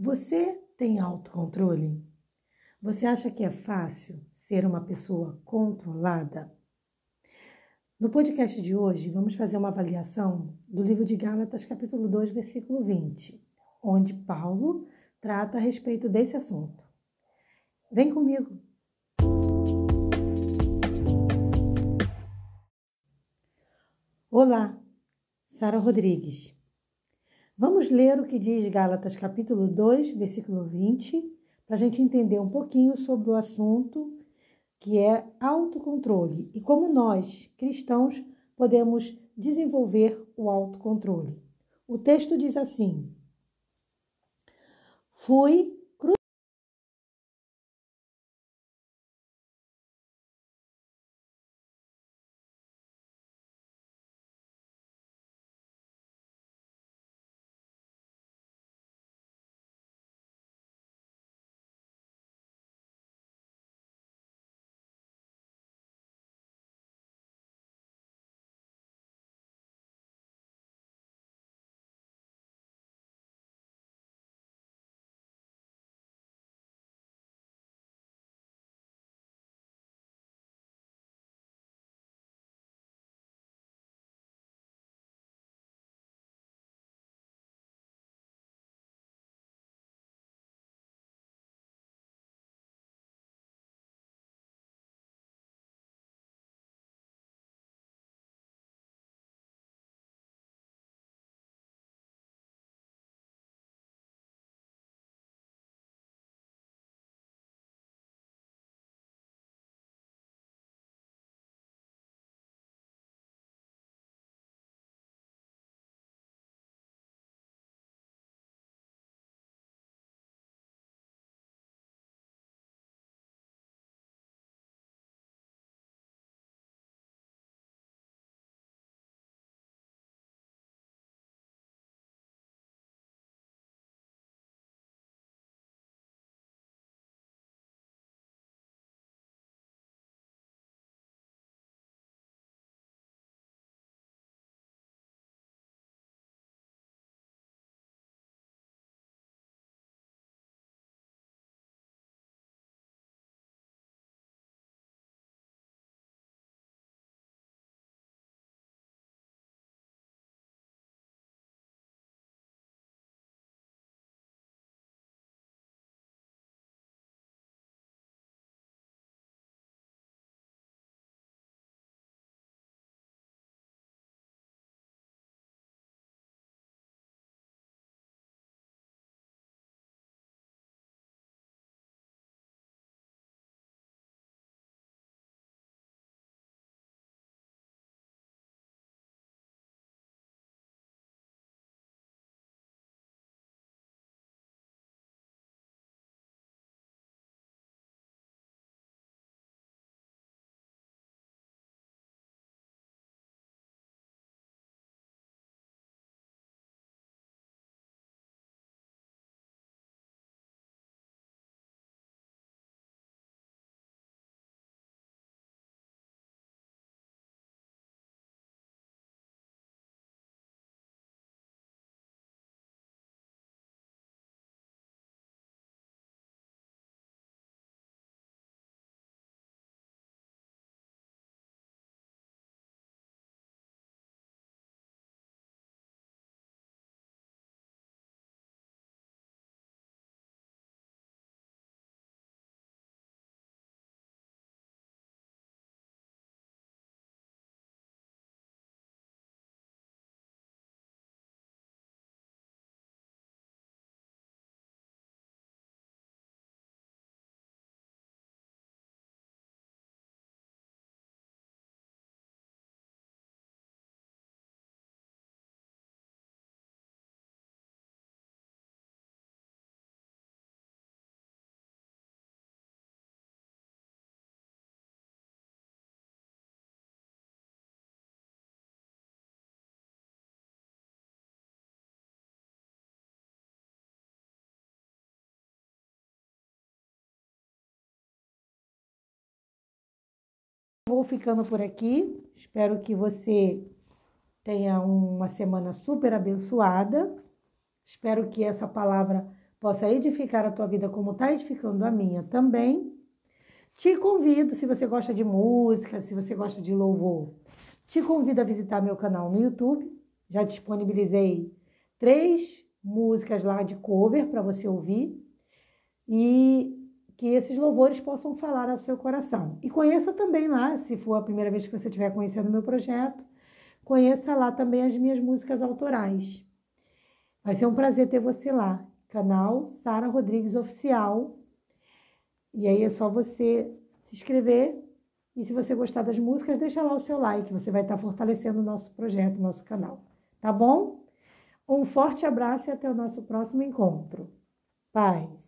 Você tem autocontrole? Você acha que é fácil ser uma pessoa controlada? No podcast de hoje, vamos fazer uma avaliação do livro de Gálatas, capítulo 2, versículo 20, onde Paulo trata a respeito desse assunto. Vem comigo! Olá, Sara Rodrigues. Vamos ler o que diz Gálatas capítulo 2, versículo 20, para a gente entender um pouquinho sobre o assunto que é autocontrole e como nós, cristãos, podemos desenvolver o autocontrole. O texto diz assim: Fui Vou ficando por aqui. Espero que você tenha uma semana super abençoada. Espero que essa palavra possa edificar a tua vida como está edificando a minha também. Te convido, se você gosta de música, se você gosta de louvor, te convido a visitar meu canal no YouTube. Já disponibilizei três músicas lá de cover para você ouvir e que esses louvores possam falar ao seu coração. E conheça também lá, se for a primeira vez que você estiver conhecendo o meu projeto, conheça lá também as minhas músicas autorais. Vai ser um prazer ter você lá. Canal Sara Rodrigues Oficial. E aí é só você se inscrever. E se você gostar das músicas, deixa lá o seu like. Você vai estar fortalecendo o nosso projeto, o nosso canal. Tá bom? Um forte abraço e até o nosso próximo encontro. Paz.